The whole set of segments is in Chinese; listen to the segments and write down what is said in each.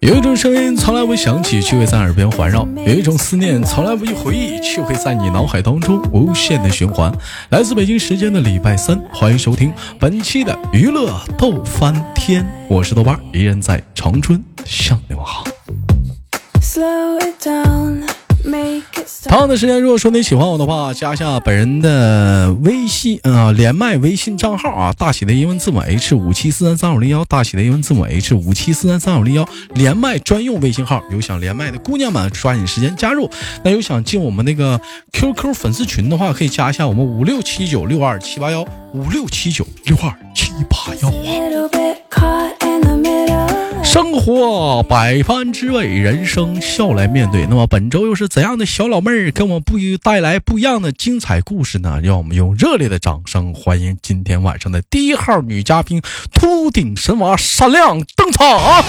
有一种声音从来不响起，却会在耳边环绕；有一种思念从来不去回忆，却会在你脑海当中无限的循环。来自北京时间的礼拜三，欢迎收听本期的娱乐逗翻天，我是豆瓣，依然在长春向你们好。同样的时间，如果说你喜欢我的话，加一下本人的微信啊，连麦微信账号啊，大写的英文字母 H 五七四三三五零幺，大写的英文字母 H 五七四三三五零幺，连麦专用微信号。有想连麦的姑娘们，抓紧时间加入。那有想进我们那个 QQ 粉丝群的话，可以加一下我们五六七九六二七八幺五六七九六二七八幺生活百般滋味，人生笑来面对。那么本周又是怎样的小老妹儿给我们不带来不一样的精彩故事呢？让我们用热烈的掌声欢迎今天晚上的第一号女嘉宾秃顶神娃闪亮登场！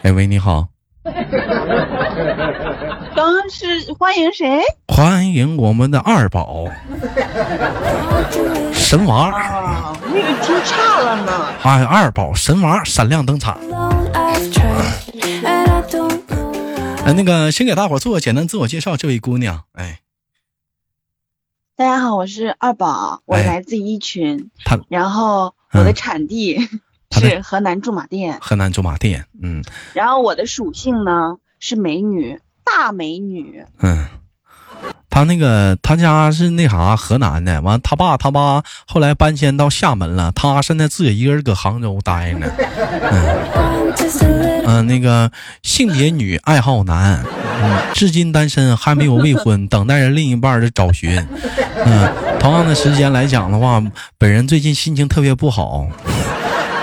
哎喂，你好。刚刚是欢迎谁？欢迎我们的二宝 神娃。啊，那个听差了呢。哎，二宝神娃闪亮登场。哎，那个先给大伙做个简单自我介绍，这位姑娘，哎，大家好，我是二宝，我哎来自一群，她然后我的嗯产地是河南驻马店，河南驻马店，嗯然后我的属性呢是美女，大美女。嗯，他那个他家是那啥河南的，完他爸他妈后来搬迁到厦门了，他现在自己一个人搁杭州待着呢。嗯、呃那个性别女，爱好男，嗯，至今单身，还没有未婚，等待着另一半的找寻。嗯、同样的时间来讲的话，本人最近心情特别不好，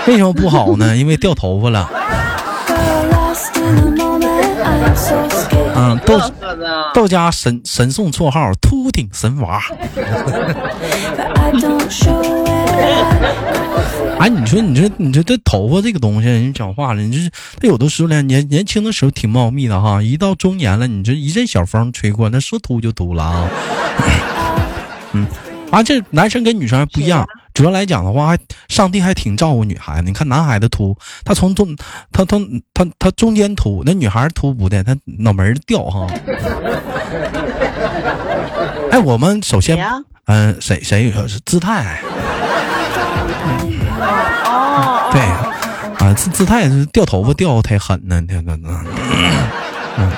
为什么不好呢？因为掉头发了。嗯，豆乐呵的，豆家神神送绰号“秃顶神娃”。哎，你说，你说，你说这头发这个东西，人讲话了，你这是他有的时候呢，年年轻的时候挺茂密的哈，一到中年了，你这一阵小风吹过，那说秃就秃了啊。嗯，啊，这男生跟女生还不一样，主要来讲的话，还上帝还挺照顾女孩子。你看男孩子秃，他从中，他他他他中间秃，那女孩秃不的，他脑门儿掉哈。哎，我们首先？嗯、谁谁是姿态？哦，对，啊，姿姿态是掉头发掉的太狠了，这个，嗯，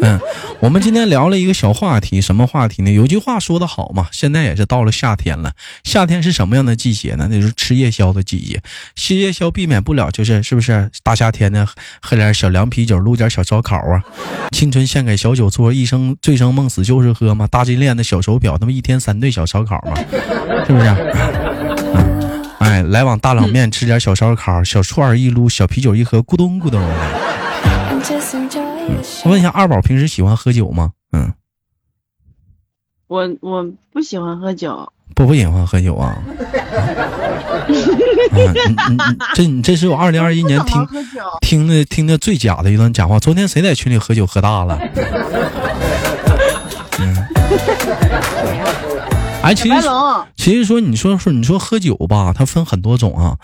嗯，我们今天聊了一个小话题，什么话题呢？有句话说得好嘛，现在也是到了夏天了，夏天是什么样的季节呢？那就是吃夜宵的季节。吃夜宵避免不了就是是不是大夏天的喝点小凉啤酒，撸点小烧烤啊？青春献给小酒桌，一生醉生梦死就是喝嘛。大金链子小手表，他妈一天三顿小烧烤嘛，是不是？哎，来碗大冷面吃点小烧烤，小串儿一撸，小啤酒一喝，咕咚咕咚的。我问一下，二宝平时喜欢喝酒吗？嗯，我我不喜欢喝酒，不不喜欢喝酒啊。这你这是我二零二一年听。听的听的最假的一段假话。昨天谁在群里喝酒喝大了？嗯，哎，其实，其实说你说说你说喝酒吧，它分很多种啊。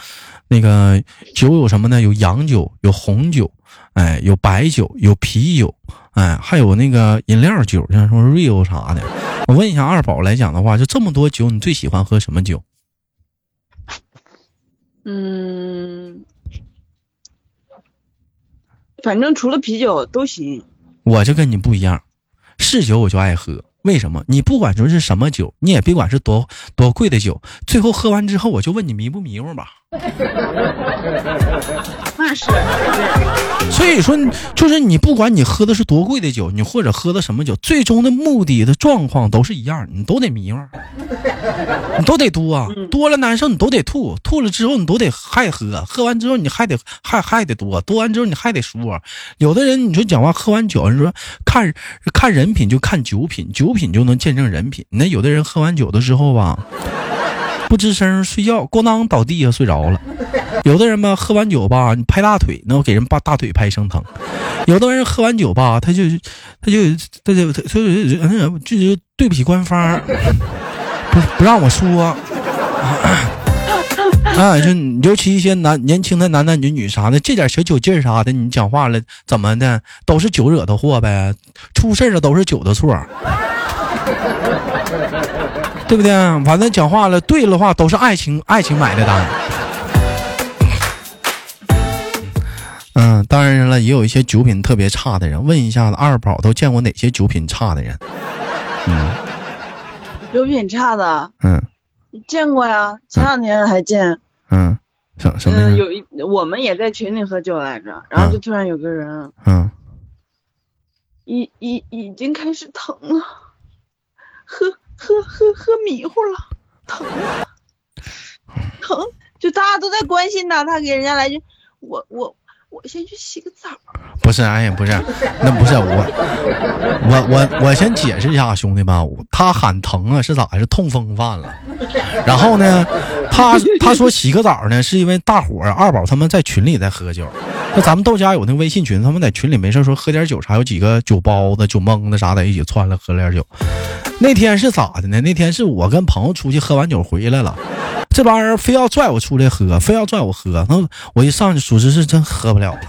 那个酒有什么呢？有洋酒，有红酒，哎，有白酒，有啤酒，哎，还有那个饮料酒，像什么 Rio 啥的。我问一下二宝来讲的话，就这么多酒，你最喜欢喝什么酒？嗯，反正除了啤酒都行。我就跟你不一样，是酒我就爱喝。为什么？你不管说是什么酒，你也别管是多多贵的酒，最后喝完之后，我就问你迷不迷糊吧。那是，所以说，就是你不管你喝的是多贵的酒，你或者喝的什么酒，最终的目的的状况都是一样，你都得迷糊，你都得多啊，多了难受，你都得吐，吐了之后你都得还喝，喝完之后你还得还还得多，多完之后你还得说。有的人你说讲话喝完酒，你说看看人品就看酒品，酒品就能见证人品。那有的人喝完酒的时候吧，不吱声睡觉，咣当倒地下睡着了。有的人吧，喝完酒吧，你拍大腿，那我给人把大腿拍生疼；有的人喝完酒吧，他就他就他就他就就是对不起官方，不不让我说。啊，就尤其一些男年轻的男男女女啥的，这点小酒劲儿啥的，你讲话了怎么的，都是酒惹的祸呗，出事了都是酒的错，对不对？反正讲话了，对了话都是爱情，爱情买的单。嗯，当然了，也有一些酒品特别差的人。问一下子，二宝都见过哪些酒品差的人？嗯，酒品差的，嗯。见过呀，前两天还见。嗯，什什么？有一我们也在群里喝酒来着，然后就突然有个人，嗯，已已已经开始疼了，喝喝喝喝迷糊了，疼，疼，就大家都在关心他，他给人家来句，我我。我先去洗个澡。不是，哎呀，不是，那不是我，我我我先解释一下，兄弟们，他喊疼啊，是咋？是痛风犯了。然后呢，他他说洗个澡呢，是因为大伙儿二宝他们在群里在喝酒。那咱们豆家有那微信群，他们在群里没事说喝点酒啥，有几个酒包子、酒蒙子啥的，一起串了喝点酒。那天是咋的呢？那天是我跟朋友出去喝完酒回来了。这帮人非要拽我出来喝，非要拽我喝，那我一上去，属实是真喝不了了。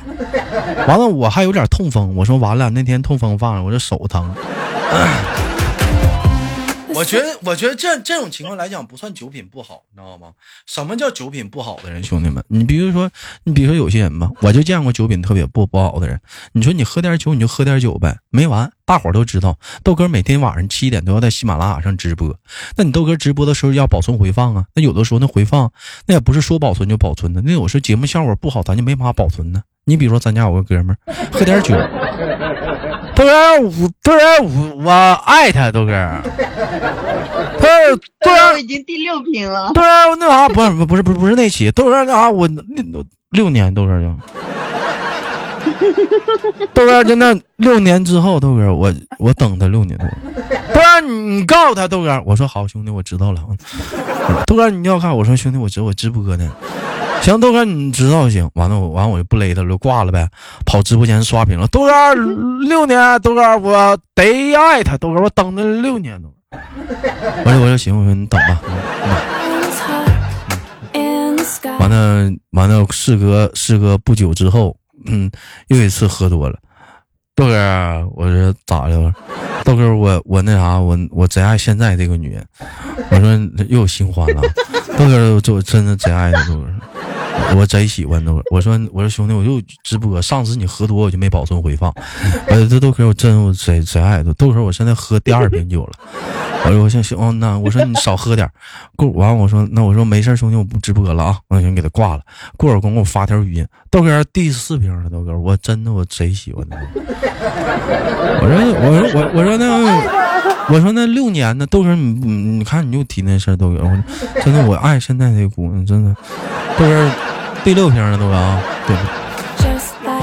完了，我还有点痛风，我说完了，那天痛风犯了，我这手疼。我觉得，我觉得这这种情况来讲不算酒品不好，你知道吗？什么叫酒品不好的人？兄弟们，你比如说，你比如说有些人吧，我就见过酒品特别不不好的人。你说你喝点酒，你就喝点酒呗，没完。大伙都知道，豆哥每天晚上七点都要在喜马拉雅上直播。那你豆哥直播的时候要保存回放啊？那有的时候那回放那也不是说保存就保存的，那有时候节目效果不好，咱就没法保存呢。你比如说，咱家有个哥们儿喝点酒。豆哥，我豆哥，我我爱他，豆哥。他豆哥已经第六瓶了。豆哥，那啥，不是不是不是不是那期，豆哥那啥，我六六年，豆哥就。豆哥就那六年之后，豆哥我我等他六年多。豆哥，你告诉他，豆哥，我说好兄弟，我知道了。豆哥，你要看，我说兄弟，我直我直播呢。行，豆哥，你知道就行，完了我完了我就不勒他了，挂了呗，跑直播间刷屏了。豆哥六年，豆哥我得爱他，豆哥我等了六年都。完了我说行，我说你等吧。完了完了，事隔事隔不久之后，嗯，又一次喝多了。豆哥，我说咋的了？豆哥，我我那啥，我我贼爱现在这个女人。我说又有新欢了。豆哥，我真的贼爱她，豆哥。我贼喜欢豆哥，我说我说兄弟，我又直播。上次你喝多，我就没保存回放。呃，这豆哥我真我贼贼爱豆豆哥，我现在喝第二瓶酒了。我说我行行，那我说你少喝点。过完我说那我说没事，兄弟我不直播了啊，我先给他挂了。过会儿功夫我发条语音，豆哥第四瓶了，豆哥我真的我贼喜欢他。我说我说我我说那我说那六年呢，豆哥你你看你又提那事儿，豆哥我真的我爱现在这姑娘，真的豆哥。第六瓶了豆哥啊，对。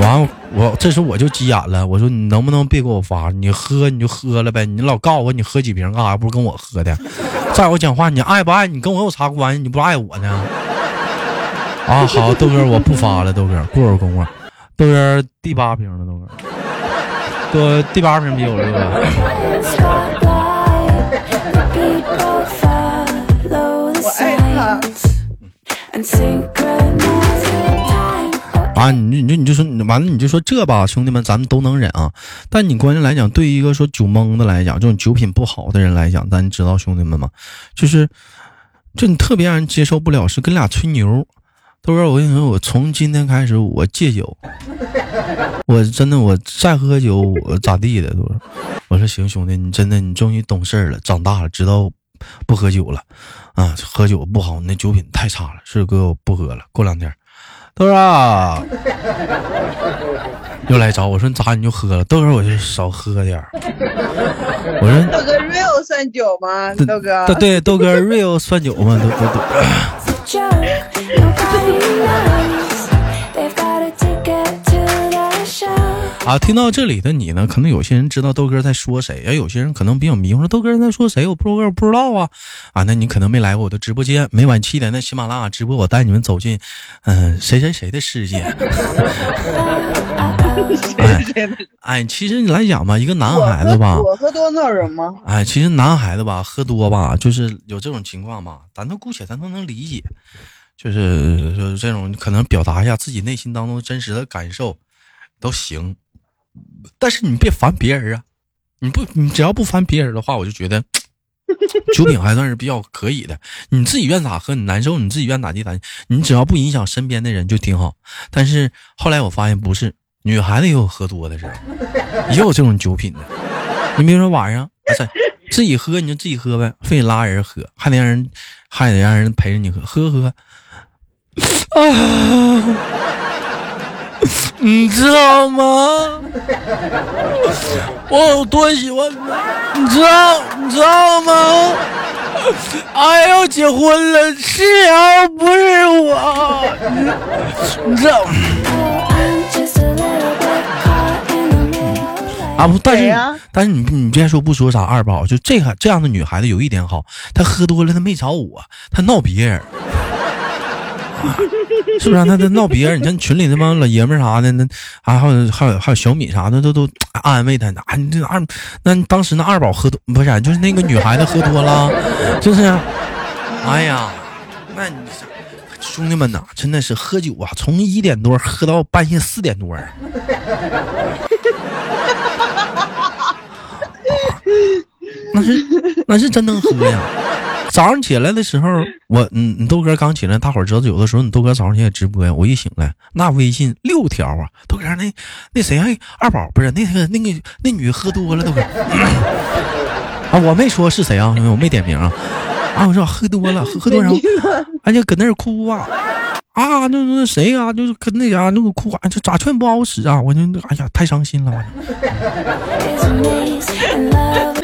完我这时候我就急眼了，我说你能不能别给我发？你喝你就喝了呗，你老告诉我你喝几瓶干啥？不是跟我喝的。再我讲话，你爱不爱你跟我有啥关系？你不爱我呢？啊，好，豆哥我不发了，豆哥过会儿功夫，豆哥第八瓶了，豆哥，哥第八瓶啤酒了，豆哥。啊，你你就你就说完了，你就说这吧，兄弟们，咱们都能忍啊。但你关键来讲，对于一个说酒蒙的来讲，这种酒品不好的人来讲，咱知道兄弟们吗？就是，就你特别让人接受不了，是跟俩吹牛。豆哥，我跟你说，我从今天开始我戒酒，我真的我再喝酒我咋地的？都是，我说行，兄弟，你真的你终于懂事了，长大了，知道。不喝酒了，啊，喝酒不好，那酒品太差了。是哥，我不喝了。过两天，豆哥又来找我说：“你咋你就喝了？”豆哥，我就少喝点儿我说：“豆哥 real 算酒吗？”豆哥，对，豆哥 real 算酒吗？都都都。啊，听到这里的你呢，可能有些人知道豆哥在说谁，而有些人可能比较迷糊，说豆哥在说谁，我不我不知道啊啊，那你可能没来过我的直播间，每晚七点的喜马拉雅直播，我带你们走进嗯谁谁谁的世界。哎 哎，其实你来讲吧，一个男孩子吧，我喝多闹人吗？哎，其实男孩子吧，喝多吧，就是有这种情况吧，咱都姑且咱都能理解，就是就是这种可能表达一下自己内心当中真实的感受都行，但是你别烦别人啊，你不你只要不烦别人的话，我就觉得 酒品还算是比较可以的。你自己愿咋喝，你难受你自己愿咋地咋地，你只要不影响身边的人就挺好。但是后来我发现不是。女孩子也有喝多的时候，也有这种酒品的。你比如说晚上，自己喝你就自己喝呗，非得拉人喝，还得让人，还得让人陪着你喝，喝喝。啊，你知道吗？我有多喜欢你，你知道你知道吗？哎要结婚了，是啊，不是我，你知道。啊不，但是但是你你别说不说啥二宝，就这个这样的女孩子有一点好，她喝多了她没找我，她闹别人，是不是？她她闹别人，你像群里那帮老爷们啥的，那还有还有还有小米啥的，都都安慰她。啊，你这二，那当时那二宝喝多不是，就是那个女孩子喝多了，就是，哎呀，那你兄弟们呐，真的是喝酒啊，从一点多喝到半夜四点多。那是那是真能喝呀！早上起来的时候，我嗯，你豆哥刚起来，大伙儿知道有的时候你豆哥早上起来直播呀，我一醒来，那微信六条啊，豆哥那那谁还二宝不是那个那个那女喝多了豆哥。啊，我没说是谁啊，我没点名啊，啊，我说喝多了喝喝多少，哎就搁那儿哭啊。啊，那那谁啊，就是跟那啥那个哭啊，这咋劝不好使啊？我就哎呀，太伤心了。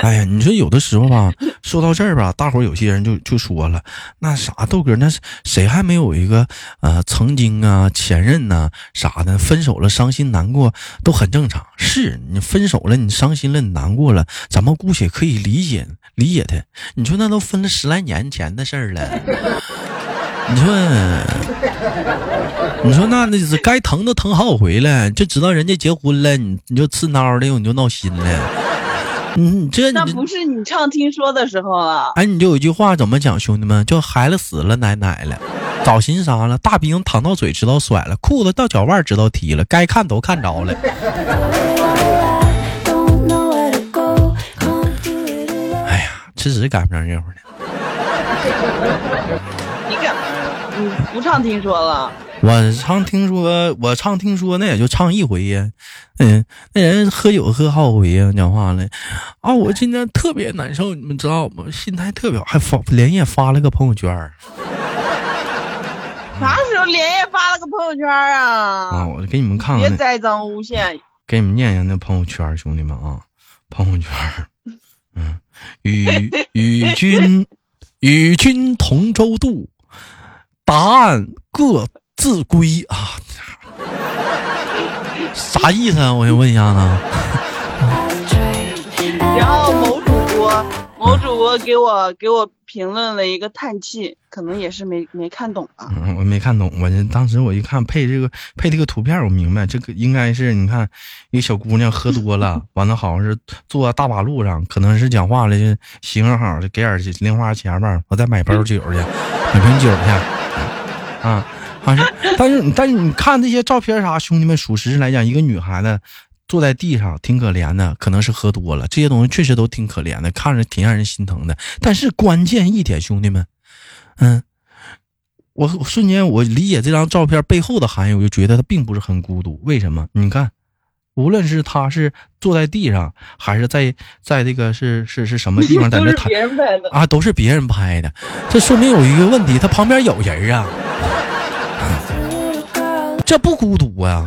哎呀，你说有的时候吧，说到这儿吧，大伙有些人就就说了，那啥豆哥，那是谁还没有一个呃曾经啊前任呢啥的，分手了伤心难过都很正常。是你分手了，你伤心了，你难过了，咱们姑且可以理解理解他。你说那都分了十来年前的事儿了。你说，你说那那是该疼都疼好几回了，就知道人家结婚了，你你就刺挠的，你就闹心了。你 这那不是你唱听说的时候了。哎，你就有一句话怎么讲，兄弟们，叫孩子死了奶奶了，早寻啥了？大兵躺到嘴知道甩了，裤子到脚腕知道踢了，该看都看着了。哎呀，吃屎赶不上热乎的。你不唱听说了？我唱听说，我唱听说，那也就唱一回呀。嗯，那人喝酒喝好几回呀，讲话了。啊，我今天特别难受，你们知道吗？心态特别好，还发连夜发了个朋友圈。啥时候连夜发了个朋友圈啊？啊，我给你们看看。别栽赃诬陷。给你们念念那朋友圈，兄弟们啊，朋友圈。嗯，与与君与君同舟渡。答案各自归啊！啥意思啊？我先问一下呢。然后某主播，某主播给我给我评论了一个叹气，可能也是没没看懂啊。嗯，我没看懂，我这当时我一看配这个配这个图片，我明白这个应该是你看一个小姑娘喝多了，完了好像是坐大马路上，可能是讲话了，就行好就给点零花钱吧，我再买包酒去，买瓶酒去。啊，好像，但是但是你看这些照片啥，兄弟们，属实来讲，一个女孩子坐在地上挺可怜的，可能是喝多了，这些东西确实都挺可怜的，看着挺让人心疼的。但是关键一点，兄弟们，嗯，我瞬间我理解这张照片背后的含义，我就觉得她并不是很孤独。为什么？你看，无论是他是坐在地上，还是在在这个是是是什么地方，在那拍啊，都是别人拍的，这说明有一个问题，他旁边有人啊。这不孤独啊！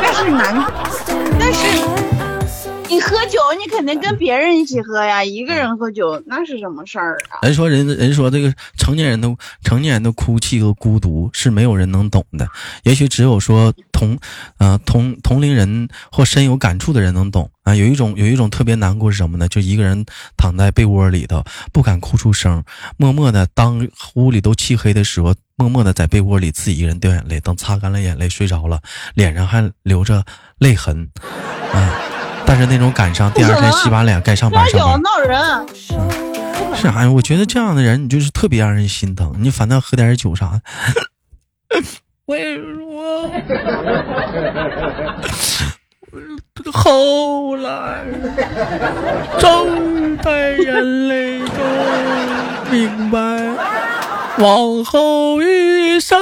那是男，那是你喝酒，你肯定跟别人一起喝呀，一个人喝酒那是什么事儿啊？人说人人说这个成年人的成年人的哭泣和孤独是没有人能懂的，也许只有说同，呃同同龄人或深有感触的人能懂啊。有一种有一种特别难过是什么呢？就一个人躺在被窝里头，不敢哭出声，默默的当屋里都漆黑的时候，默默的在被窝里自己一个人掉眼泪，等擦干了眼泪睡着了，脸上还留着泪痕，啊。但是那种赶上，第二天洗把脸该上班上班。闹人，是啥呀？我觉得这样的人，你就是特别让人心疼。你反倒喝点酒啥的。我也说，后来睁开眼泪中明白，往后余生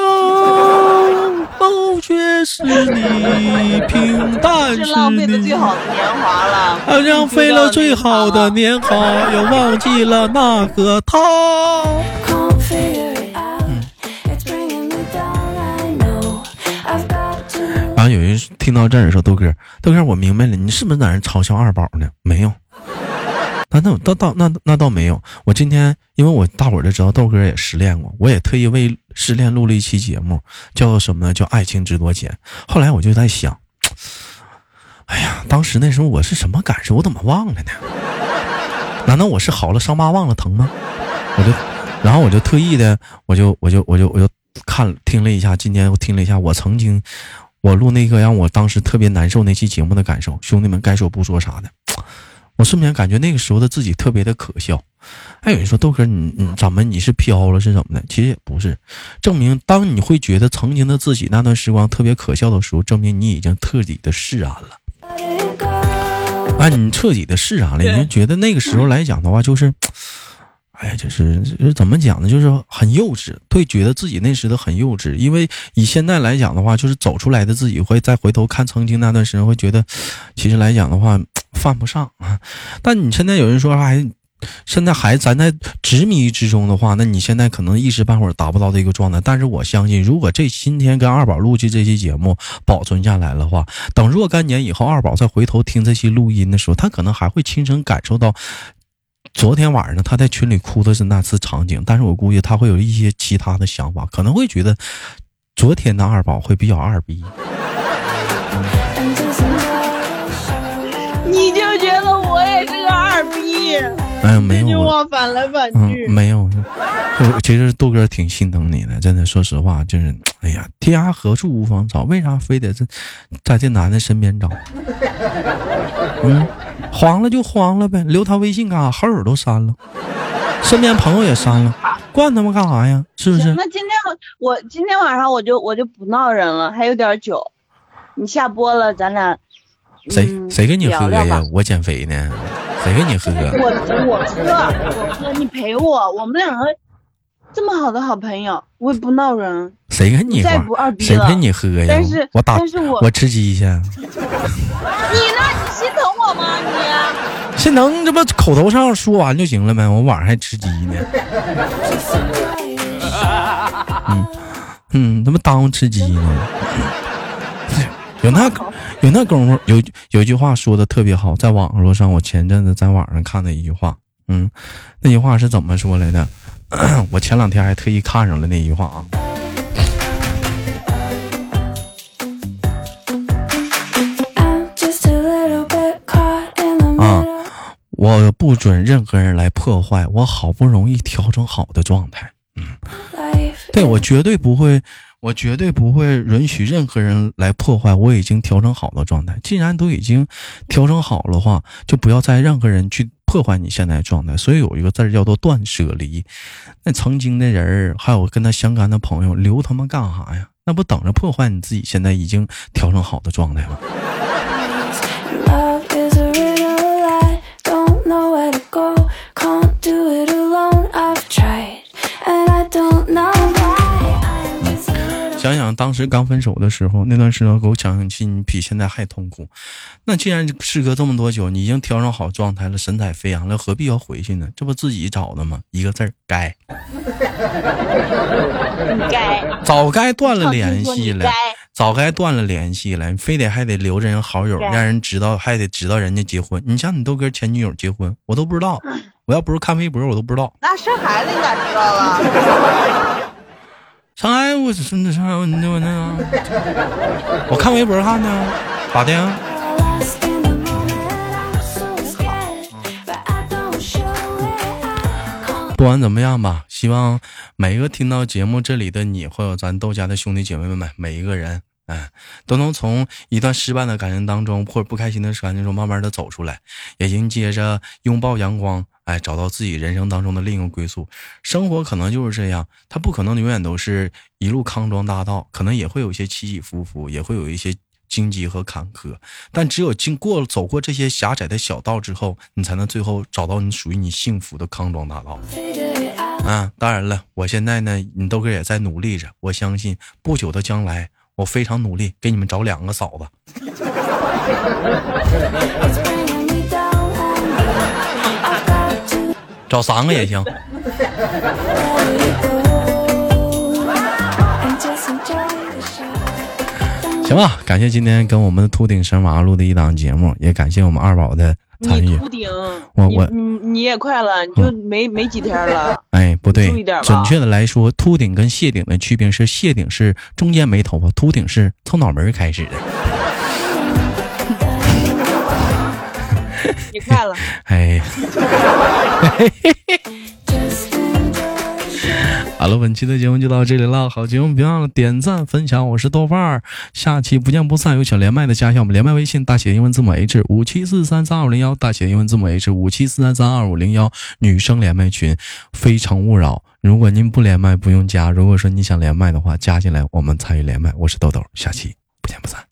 都却是你平淡是浪费了最好的年华了，浪费了最好的年华，又忘记了那个他。然后有人听到这儿说：“豆哥，豆哥，我明白了，你是不是在那嘲笑二宝呢？没有，那那倒倒那那倒没有。我今天因为我大伙儿都知道豆哥也失恋过，我也特意为失恋录了一期节目，叫什么呢？叫《爱情值多钱》。后来我就在想，哎呀，当时那时候我是什么感受？我怎么忘了呢？难道我是好了伤疤忘了疼吗？我就，然后我就特意的，我就我就我就我就看听了一下，今天我听了一下，我曾经。”我录那个让我当时特别难受那期节目的感受，兄弟们该说不说啥的，我瞬间感觉那个时候的自己特别的可笑。还有人说豆哥你你怎么你是飘了是怎么的？其实也不是，证明当你会觉得曾经的自己那段时光特别可笑的时候，证明你已经彻底的释然了。啊，你彻底的释然了，你就觉得那个时候来讲的话就是。哎呀，就是就是怎么讲呢？就是很幼稚，会觉得自己那时的很幼稚。因为以现在来讲的话，就是走出来的自己会再回头看曾经那段时间，会觉得其实来讲的话犯不上啊。但你现在有人说还现在还咱在执迷之中的话，那你现在可能一时半会儿达不到这个状态。但是我相信，如果这今天跟二宝录制这期节目保存下来的话，等若干年以后，二宝再回头听这期录音的时候，他可能还会亲身感受到。昨天晚上他在群里哭的是那次场景，但是我估计他会有一些其他的想法，可能会觉得昨天的二宝会比较二逼。哎呀，没有，话反来反去，没有。其实杜哥挺心疼你的，真的，说实话，就是，哎呀，天涯何处无芳草，为啥非得在在这男的身边找？嗯。黄了就黄了呗，留他微信干啥？好友都删了，身边朋友也删了，惯他们干啥呀？是不是？那今天我今天晚上我就我就不闹人了，还有点酒，你下播了，咱俩谁谁跟你喝呀？我减肥呢，谁跟你喝？我我喝我喝，你陪我，我们两个这么好的好朋友，我也不闹人。谁跟你再不二逼谁陪你喝呀？但是我打，但是我我吃鸡去。你呢？你心疼我吗？你心疼这不口头上说完就行了呗？我晚上还吃鸡呢。嗯 嗯，他妈耽误吃鸡呢。有那有那功夫，有有句话说的特别好，在网络上，我前阵子在网上看的一句话，嗯，那句话是怎么说来的？我前两天还特意看上了那句话啊。我不准任何人来破坏我好不容易调整好的状态。嗯，对我绝对不会，我绝对不会允许任何人来破坏我已经调整好的状态。既然都已经调整好了话，就不要再任何人去破坏你现在状态。所以有一个字叫做断舍离。那曾经的人还有跟他相干的朋友，留他们干啥呀？那不等着破坏你自己现在已经调整好的状态吗？想想当时刚分手的时候，那段时间给我讲讲气，你比现在还痛苦。那既然事隔这么多久，你已经调整好状态了，神采飞扬了，何必要回去呢？这不自己找的吗？一个字儿，该。该。早该断了联系了，早该断了联系了，你非得还得留着人好友，让人知道，还得知道人家结婚。你像你都跟前女友结婚，我都不知道。我要不是看微博，我都不知道。那生孩子你咋知道了？上海，我真的上海，我那我那，我看微博看的，咋的？不管怎么样吧，希望每一个听到节目这里的你，或者咱豆家的兄弟姐妹们，每一个人，哎，都能从一段失败的感情当中，或者不开心的感情中，慢慢的走出来，也迎接着拥抱阳光，哎，找到自己人生当中的另一个归宿。生活可能就是这样，它不可能永远都是一路康庄大道，可能也会有一些起起伏伏，也会有一些。荆棘和坎坷，但只有经过走过这些狭窄的小道之后，你才能最后找到你属于你幸福的康庄大道。啊，当然了，我现在呢，你豆哥也在努力着。我相信不久的将来，我非常努力给你们找两个嫂子。找三个也行。行吧，感谢今天跟我们秃顶神娃录的一档节目，也感谢我们二宝的你秃顶，我我你你也快了，你就没没几天了。哎，不对准确的来说，秃顶跟谢顶的区别是，谢顶是中间没头发，秃顶是从脑门开始的。你快了，哎. 好了，本期的节目就到这里了。好节目别忘了点赞分享，我是豆瓣儿，下期不见不散。有想连麦的加一下我们连麦微信，大写英文字母 H 五七四三三二五零幺，大写英文字母 H 五七四三三二五零幺，女生连麦群非诚勿扰。如果您不连麦不用加，如果说你想连麦的话，加进来我们参与连麦。我是豆豆，下期不见不散。